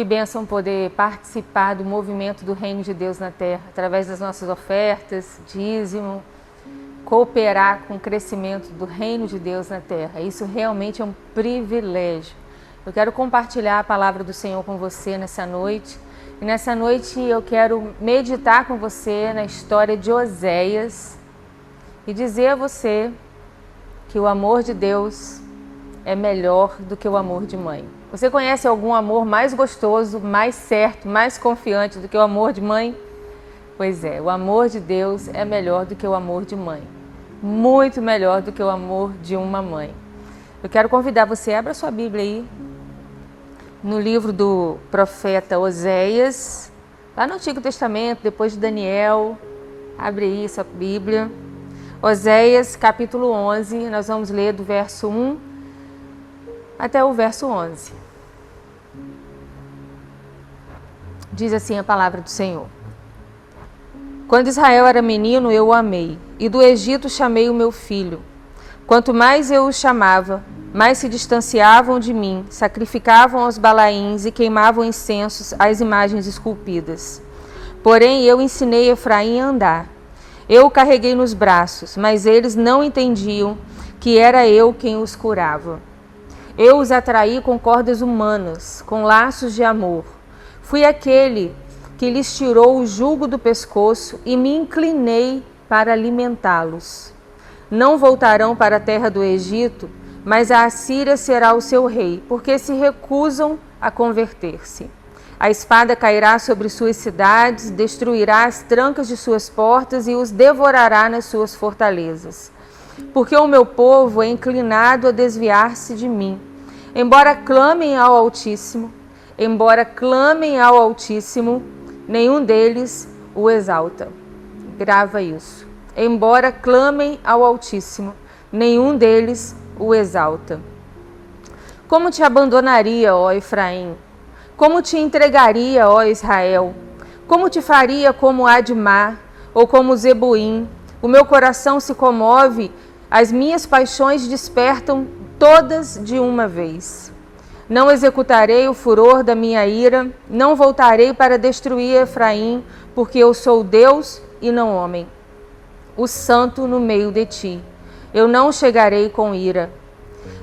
Que bênção poder participar do movimento do Reino de Deus na Terra, através das nossas ofertas, dízimo, cooperar com o crescimento do Reino de Deus na Terra. Isso realmente é um privilégio. Eu quero compartilhar a palavra do Senhor com você nessa noite. E nessa noite eu quero meditar com você na história de Oséias e dizer a você que o amor de Deus é melhor do que o amor de mãe. Você conhece algum amor mais gostoso, mais certo, mais confiante do que o amor de mãe? Pois é, o amor de Deus é melhor do que o amor de mãe. Muito melhor do que o amor de uma mãe. Eu quero convidar você, abra sua Bíblia aí, no livro do profeta Oséias, lá no Antigo Testamento, depois de Daniel. Abre aí sua Bíblia. Oséias, capítulo 11, nós vamos ler do verso 1 até o verso 11. Diz assim a palavra do Senhor. Quando Israel era menino, eu o amei, e do Egito chamei o meu filho. Quanto mais eu o chamava, mais se distanciavam de mim, sacrificavam aos balaíns e queimavam incensos às imagens esculpidas. Porém, eu ensinei Efraim a andar. Eu o carreguei nos braços, mas eles não entendiam que era eu quem os curava. Eu os atraí com cordas humanas, com laços de amor. Fui aquele que lhes tirou o jugo do pescoço e me inclinei para alimentá-los. Não voltarão para a terra do Egito, mas a Assíria será o seu rei, porque se recusam a converter-se. A espada cairá sobre suas cidades, destruirá as trancas de suas portas e os devorará nas suas fortalezas. Porque o meu povo é inclinado a desviar-se de mim. Embora clamem ao Altíssimo, embora clamem ao Altíssimo, nenhum deles o exalta. Grava isso. Embora clamem ao Altíssimo, nenhum deles o exalta. Como te abandonaria, ó Efraim? Como te entregaria, ó Israel? Como te faria como Admar ou como Zebuim? O meu coração se comove, as minhas paixões despertam todas de uma vez. Não executarei o furor da minha ira, não voltarei para destruir Efraim, porque eu sou Deus e não homem, o santo no meio de ti. Eu não chegarei com ira.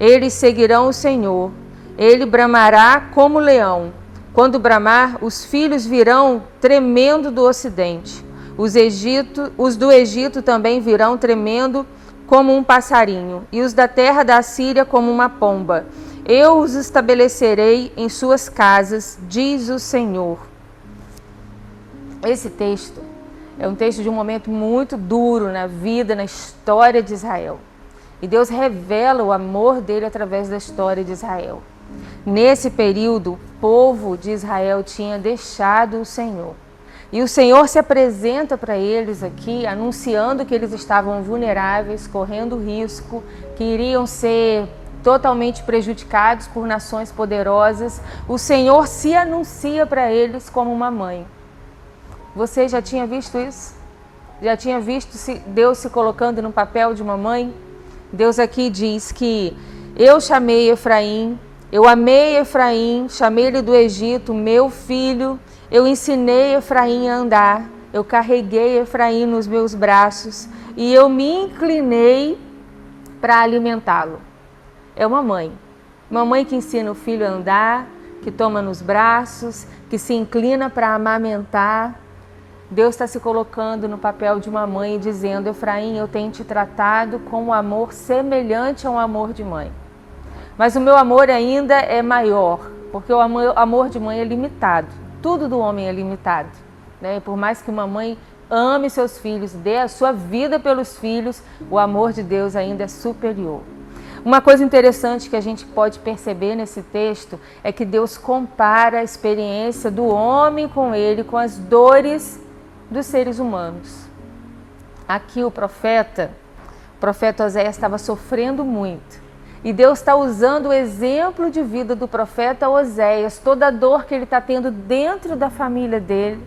Eles seguirão o Senhor. Ele bramará como leão. Quando bramar, os filhos virão tremendo do ocidente. Os, Egito, os do Egito também virão tremendo como um passarinho, e os da terra da Síria como uma pomba. Eu os estabelecerei em suas casas, diz o Senhor. Esse texto é um texto de um momento muito duro na vida, na história de Israel. E Deus revela o amor dele através da história de Israel. Nesse período, o povo de Israel tinha deixado o Senhor. E o Senhor se apresenta para eles aqui, anunciando que eles estavam vulneráveis, correndo risco, que iriam ser totalmente prejudicados por nações poderosas. O Senhor se anuncia para eles como uma mãe. Você já tinha visto isso? Já tinha visto Deus se colocando no papel de uma mãe? Deus aqui diz que eu chamei Efraim, eu amei Efraim, chamei ele do Egito, meu filho, eu ensinei Efraim a andar, eu carreguei Efraim nos meus braços e eu me inclinei para alimentá-lo. É uma mãe, uma mãe que ensina o filho a andar, que toma nos braços, que se inclina para amamentar. Deus está se colocando no papel de uma mãe dizendo: Efraim, eu tenho te tratado com um amor semelhante a um amor de mãe. Mas o meu amor ainda é maior, porque o amor de mãe é limitado. Tudo do homem é limitado. Né? E por mais que uma mãe ame seus filhos, dê a sua vida pelos filhos, o amor de Deus ainda é superior. Uma coisa interessante que a gente pode perceber nesse texto é que Deus compara a experiência do homem com ele com as dores dos seres humanos. Aqui o profeta, o profeta Oséias estava sofrendo muito. E Deus está usando o exemplo de vida do profeta Oséias, toda a dor que ele está tendo dentro da família dele.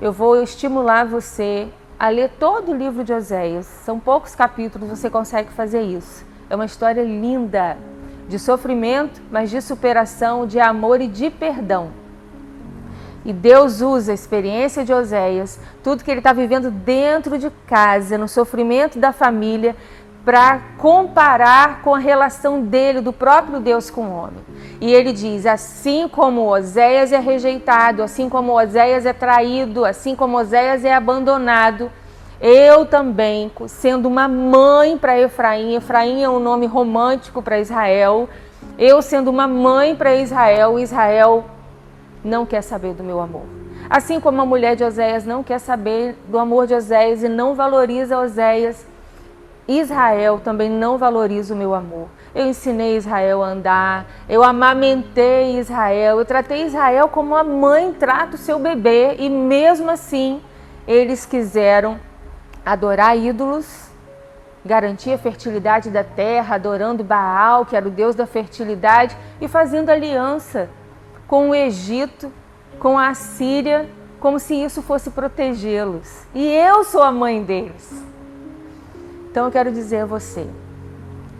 Eu vou estimular você a ler todo o livro de Oséias. São poucos capítulos, você consegue fazer isso. É uma história linda de sofrimento, mas de superação, de amor e de perdão. E Deus usa a experiência de Oséias, tudo que ele está vivendo dentro de casa, no sofrimento da família, para comparar com a relação dele, do próprio Deus com o homem. E ele diz: assim como Oséias é rejeitado, assim como Oséias é traído, assim como Oséias é abandonado, eu também, sendo uma mãe para Efraim, Efraim é um nome romântico para Israel, eu sendo uma mãe para Israel, Israel não quer saber do meu amor. Assim como a mulher de Oséias não quer saber do amor de Oséias e não valoriza Oséias, Israel também não valoriza o meu amor. Eu ensinei Israel a andar, eu amamentei Israel, eu tratei Israel como a mãe trata o seu bebê e mesmo assim eles quiseram adorar ídolos, garantir a fertilidade da terra, adorando Baal, que era o deus da fertilidade, e fazendo aliança com o Egito, com a Síria, como se isso fosse protegê-los. E eu sou a mãe deles. Então eu quero dizer a você,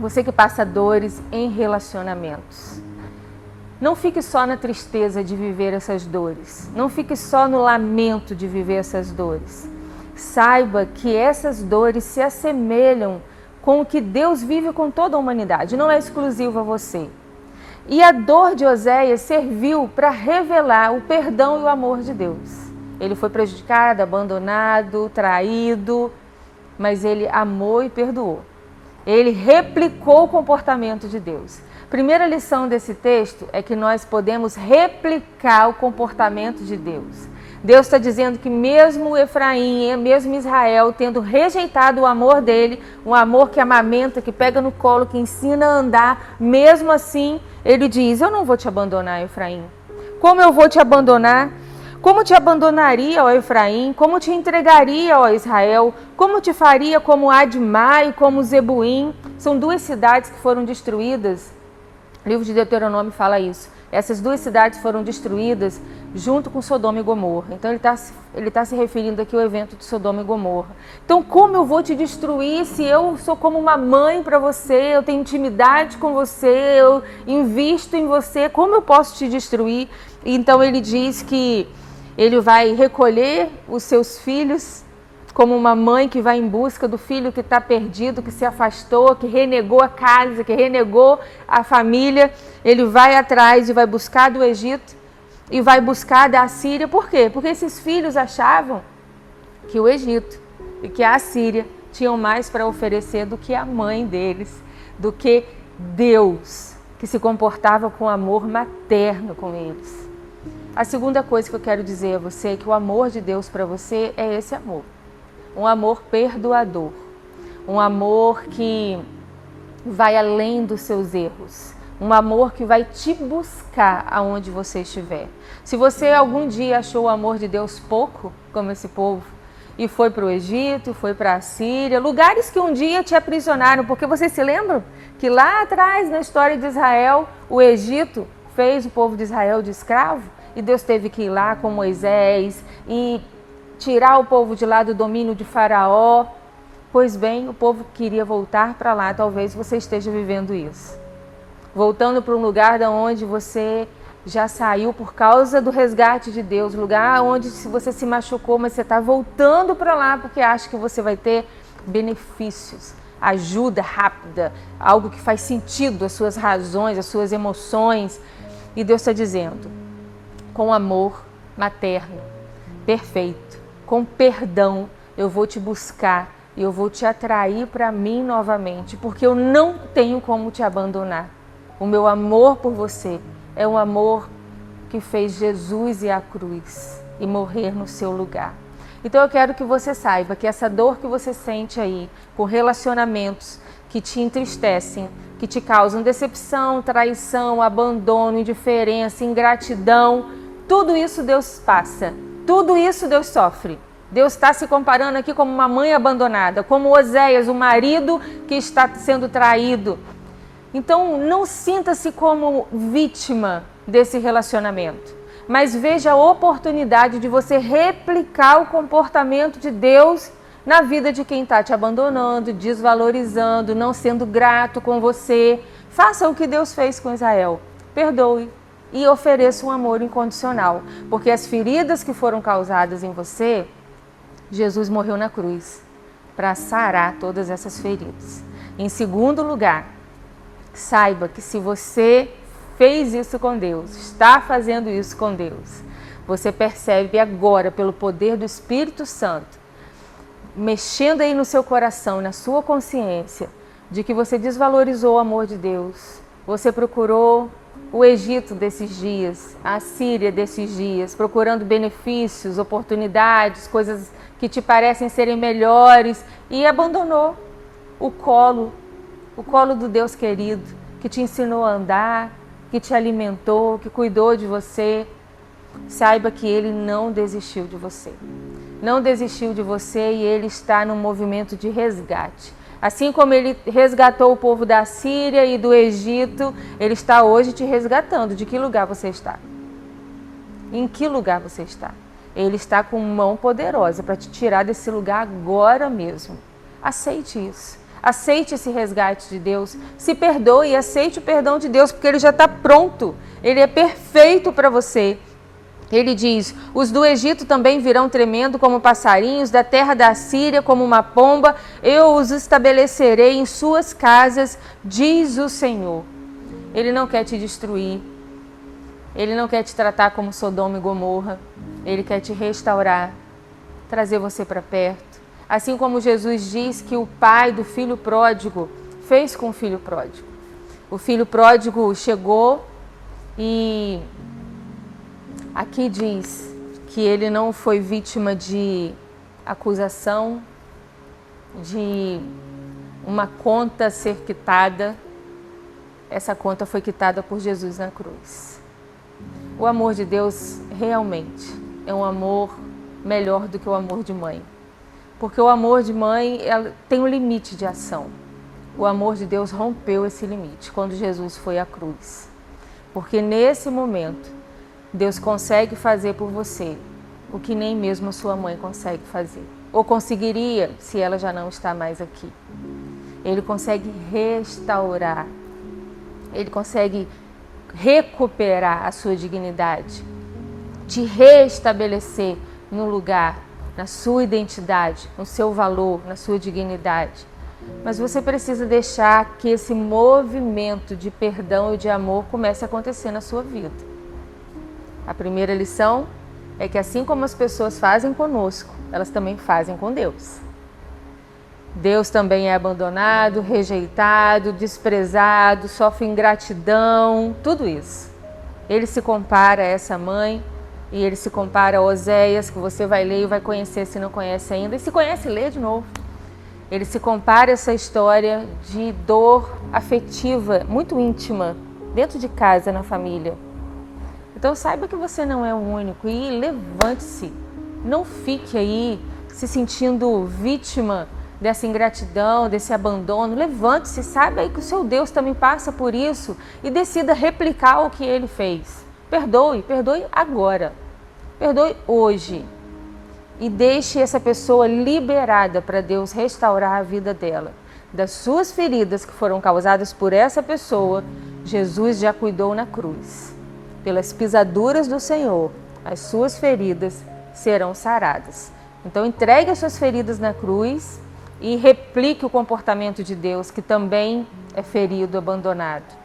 você que passa dores em relacionamentos, não fique só na tristeza de viver essas dores, não fique só no lamento de viver essas dores. Saiba que essas dores se assemelham com o que Deus vive com toda a humanidade, não é exclusivo a você. E a dor de Oséias serviu para revelar o perdão e o amor de Deus. Ele foi prejudicado, abandonado, traído, mas ele amou e perdoou. Ele replicou o comportamento de Deus. Primeira lição desse texto é que nós podemos replicar o comportamento de Deus. Deus está dizendo que mesmo Efraim, mesmo Israel, tendo rejeitado o amor dele, um amor que amamenta, que pega no colo, que ensina a andar, mesmo assim, ele diz: Eu não vou te abandonar, Efraim. Como eu vou te abandonar? Como te abandonaria, ó Efraim? Como te entregaria, ó Israel? Como te faria como Admai e como Zebuim? São duas cidades que foram destruídas. O livro de Deuteronômio fala isso. Essas duas cidades foram destruídas junto com Sodoma e Gomorra. Então ele está ele tá se referindo aqui ao evento de Sodoma e Gomorra. Então, como eu vou te destruir se eu sou como uma mãe para você, eu tenho intimidade com você, eu invisto em você, como eu posso te destruir? Então ele diz que ele vai recolher os seus filhos, como uma mãe que vai em busca do filho que está perdido, que se afastou, que renegou a casa, que renegou a família. Ele vai atrás e vai buscar do Egito e vai buscar da Síria. Por quê? Porque esses filhos achavam que o Egito e que a Síria tinham mais para oferecer do que a mãe deles, do que Deus, que se comportava com amor materno com eles. A segunda coisa que eu quero dizer a você é que o amor de Deus para você é esse amor. Um amor perdoador. Um amor que vai além dos seus erros. Um amor que vai te buscar aonde você estiver. Se você algum dia achou o amor de Deus pouco, como esse povo, e foi para o Egito, foi para a Síria, lugares que um dia te aprisionaram, porque você se lembra que lá atrás, na história de Israel, o Egito fez o povo de Israel de escravo? E Deus teve que ir lá com Moisés e tirar o povo de lá do domínio de Faraó. Pois bem, o povo queria voltar para lá. Talvez você esteja vivendo isso. Voltando para um lugar da onde você já saiu por causa do resgate de Deus, lugar onde você se machucou, mas você está voltando para lá porque acha que você vai ter benefícios, ajuda rápida, algo que faz sentido, as suas razões, as suas emoções. E Deus está dizendo: com amor materno, perfeito, com perdão, eu vou te buscar e eu vou te atrair para mim novamente, porque eu não tenho como te abandonar. O meu amor por você é o amor que fez Jesus ir à cruz e morrer no seu lugar. Então eu quero que você saiba que essa dor que você sente aí com relacionamentos que te entristecem, que te causam decepção, traição, abandono, indiferença, ingratidão, tudo isso Deus passa, tudo isso Deus sofre. Deus está se comparando aqui como uma mãe abandonada, como Oséias, o marido que está sendo traído. Então, não sinta-se como vítima desse relacionamento, mas veja a oportunidade de você replicar o comportamento de Deus na vida de quem está te abandonando, desvalorizando, não sendo grato com você. Faça o que Deus fez com Israel. Perdoe, e ofereça um amor incondicional, porque as feridas que foram causadas em você, Jesus morreu na cruz para sarar todas essas feridas. Em segundo lugar, saiba que se você fez isso com Deus, está fazendo isso com Deus, você percebe agora, pelo poder do Espírito Santo, mexendo aí no seu coração, na sua consciência, de que você desvalorizou o amor de Deus. Você procurou o Egito desses dias, a Síria desses dias, procurando benefícios, oportunidades, coisas que te parecem serem melhores e abandonou o colo, o colo do Deus querido, que te ensinou a andar, que te alimentou, que cuidou de você. Saiba que ele não desistiu de você. Não desistiu de você e ele está no movimento de resgate. Assim como ele resgatou o povo da Síria e do Egito, ele está hoje te resgatando. De que lugar você está? Em que lugar você está? Ele está com mão poderosa para te tirar desse lugar agora mesmo. Aceite isso. Aceite esse resgate de Deus. Se perdoe e aceite o perdão de Deus, porque ele já está pronto. Ele é perfeito para você. Ele diz: Os do Egito também virão tremendo como passarinhos, da terra da Síria como uma pomba. Eu os estabelecerei em suas casas, diz o Senhor. Ele não quer te destruir. Ele não quer te tratar como Sodoma e Gomorra. Ele quer te restaurar, trazer você para perto. Assim como Jesus diz que o pai do filho pródigo fez com o filho pródigo. O filho pródigo chegou e aqui diz que ele não foi vítima de acusação, de uma conta ser quitada. Essa conta foi quitada por Jesus na cruz. O amor de Deus realmente é um amor melhor do que o amor de mãe. Porque o amor de mãe tem um limite de ação. O amor de Deus rompeu esse limite quando Jesus foi à cruz. Porque nesse momento, Deus consegue fazer por você o que nem mesmo a sua mãe consegue fazer. Ou conseguiria se ela já não está mais aqui. Ele consegue restaurar. Ele consegue recuperar a sua dignidade te restabelecer no lugar, na sua identidade, no seu valor, na sua dignidade. Mas você precisa deixar que esse movimento de perdão e de amor comece a acontecer na sua vida. A primeira lição é que assim como as pessoas fazem conosco, elas também fazem com Deus. Deus também é abandonado, rejeitado, desprezado, sofre ingratidão, tudo isso. Ele se compara a essa mãe e ele se compara a Oséias, que você vai ler e vai conhecer se não conhece ainda. E se conhece, lê de novo. Ele se compara a essa história de dor afetiva, muito íntima, dentro de casa, na família. Então saiba que você não é o único e levante-se. Não fique aí se sentindo vítima dessa ingratidão, desse abandono. Levante-se, saiba aí que o seu Deus também passa por isso e decida replicar o que ele fez. Perdoe, perdoe agora. Perdoe hoje e deixe essa pessoa liberada para Deus restaurar a vida dela. Das suas feridas que foram causadas por essa pessoa, Jesus já cuidou na cruz. Pelas pisaduras do Senhor, as suas feridas serão saradas. Então, entregue as suas feridas na cruz e replique o comportamento de Deus, que também é ferido, abandonado.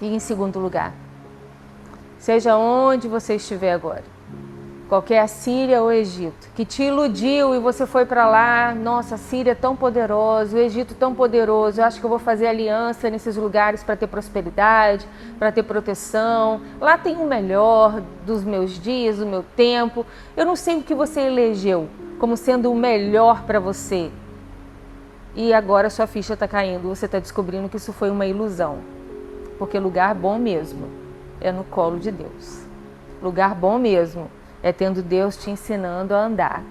E em segundo lugar, seja onde você estiver agora, qualquer a Síria ou Egito, que te iludiu e você foi para lá, nossa, a Síria é tão poderosa, o Egito tão poderoso, eu acho que eu vou fazer aliança nesses lugares para ter prosperidade, para ter proteção. Lá tem o melhor dos meus dias, do meu tempo. Eu não sei o que você elegeu como sendo o melhor para você. E agora sua ficha está caindo, você está descobrindo que isso foi uma ilusão. Porque lugar bom mesmo é no colo de Deus. Lugar bom mesmo é tendo Deus te ensinando a andar.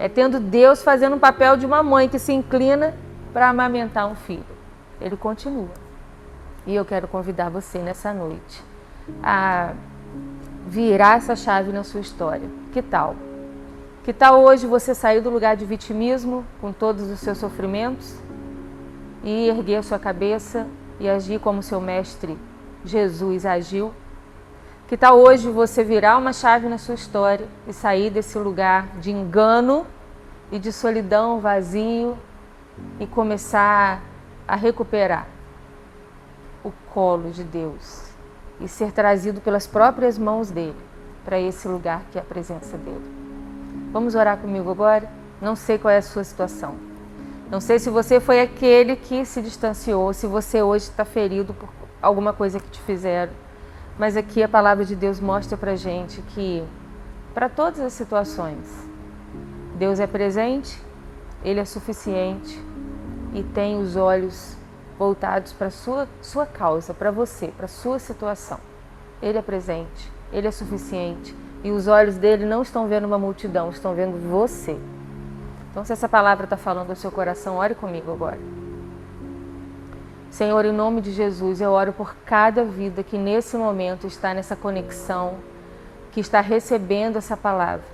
É tendo Deus fazendo o papel de uma mãe que se inclina para amamentar um filho. Ele continua. E eu quero convidar você nessa noite a virar essa chave na sua história. Que tal? Que tal hoje você sair do lugar de vitimismo com todos os seus sofrimentos e erguer a sua cabeça e agir como seu mestre Jesus agiu? Que tal hoje você virar uma chave na sua história e sair desse lugar de engano e de solidão, vazio e começar a recuperar o colo de Deus e ser trazido pelas próprias mãos dele para esse lugar que é a presença dele. Vamos orar comigo agora? Não sei qual é a sua situação. Não sei se você foi aquele que se distanciou, se você hoje está ferido por alguma coisa que te fizeram mas aqui a palavra de Deus mostra para gente que, para todas as situações, Deus é presente, Ele é suficiente e tem os olhos voltados para sua, sua causa, para você, para sua situação. Ele é presente, Ele é suficiente e os olhos dele não estão vendo uma multidão, estão vendo você. Então, se essa palavra está falando ao seu coração, ore comigo agora. Senhor, em nome de Jesus, eu oro por cada vida que nesse momento está nessa conexão, que está recebendo essa palavra.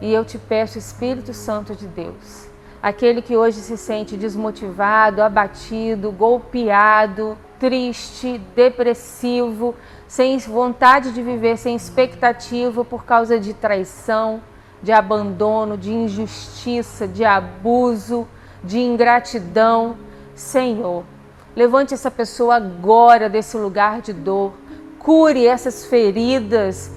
E eu te peço, Espírito Santo de Deus, aquele que hoje se sente desmotivado, abatido, golpeado, triste, depressivo, sem vontade de viver, sem expectativa por causa de traição, de abandono, de injustiça, de abuso, de ingratidão. Senhor, Levante essa pessoa agora desse lugar de dor. Cure essas feridas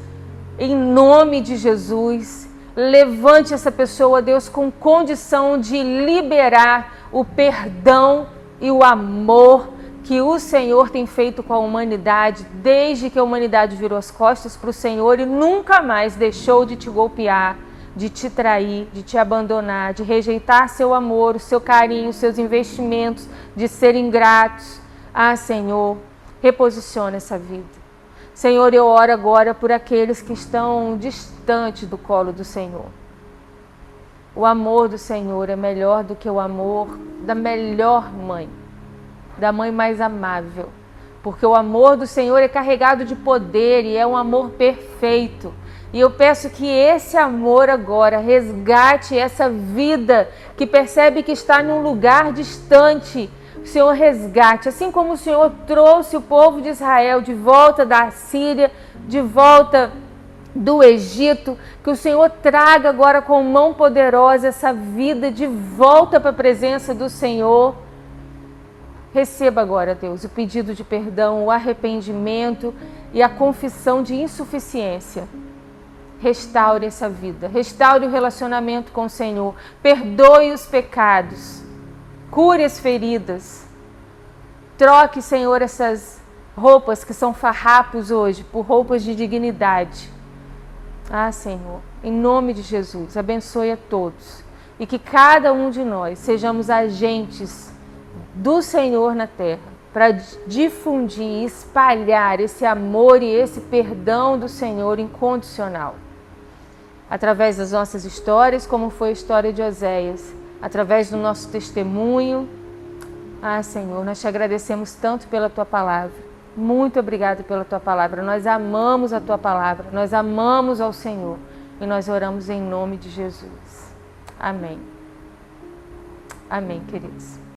em nome de Jesus. Levante essa pessoa, Deus, com condição de liberar o perdão e o amor que o Senhor tem feito com a humanidade desde que a humanidade virou as costas para o Senhor e nunca mais deixou de te golpear de te trair, de te abandonar, de rejeitar seu amor, o seu carinho, seus investimentos, de ser ingratos. Ah, Senhor, reposiciona essa vida. Senhor, eu oro agora por aqueles que estão distantes do colo do Senhor. O amor do Senhor é melhor do que o amor da melhor mãe, da mãe mais amável, porque o amor do Senhor é carregado de poder e é um amor perfeito. E eu peço que esse amor agora resgate essa vida que percebe que está em um lugar distante. O Senhor resgate, assim como o Senhor trouxe o povo de Israel de volta da Síria, de volta do Egito, que o Senhor traga agora com mão poderosa essa vida de volta para a presença do Senhor. Receba agora, Deus, o pedido de perdão, o arrependimento e a confissão de insuficiência restaure essa vida, restaure o relacionamento com o Senhor, perdoe os pecados, cure as feridas. Troque, Senhor, essas roupas que são farrapos hoje por roupas de dignidade. Ah, Senhor, em nome de Jesus, abençoe a todos. E que cada um de nós sejamos agentes do Senhor na terra para difundir, espalhar esse amor e esse perdão do Senhor incondicional através das nossas histórias, como foi a história de Oséias, através do nosso testemunho. Ah, Senhor, nós te agradecemos tanto pela tua palavra. Muito obrigado pela tua palavra. Nós amamos a tua palavra, nós amamos ao Senhor e nós oramos em nome de Jesus. Amém. Amém, queridos.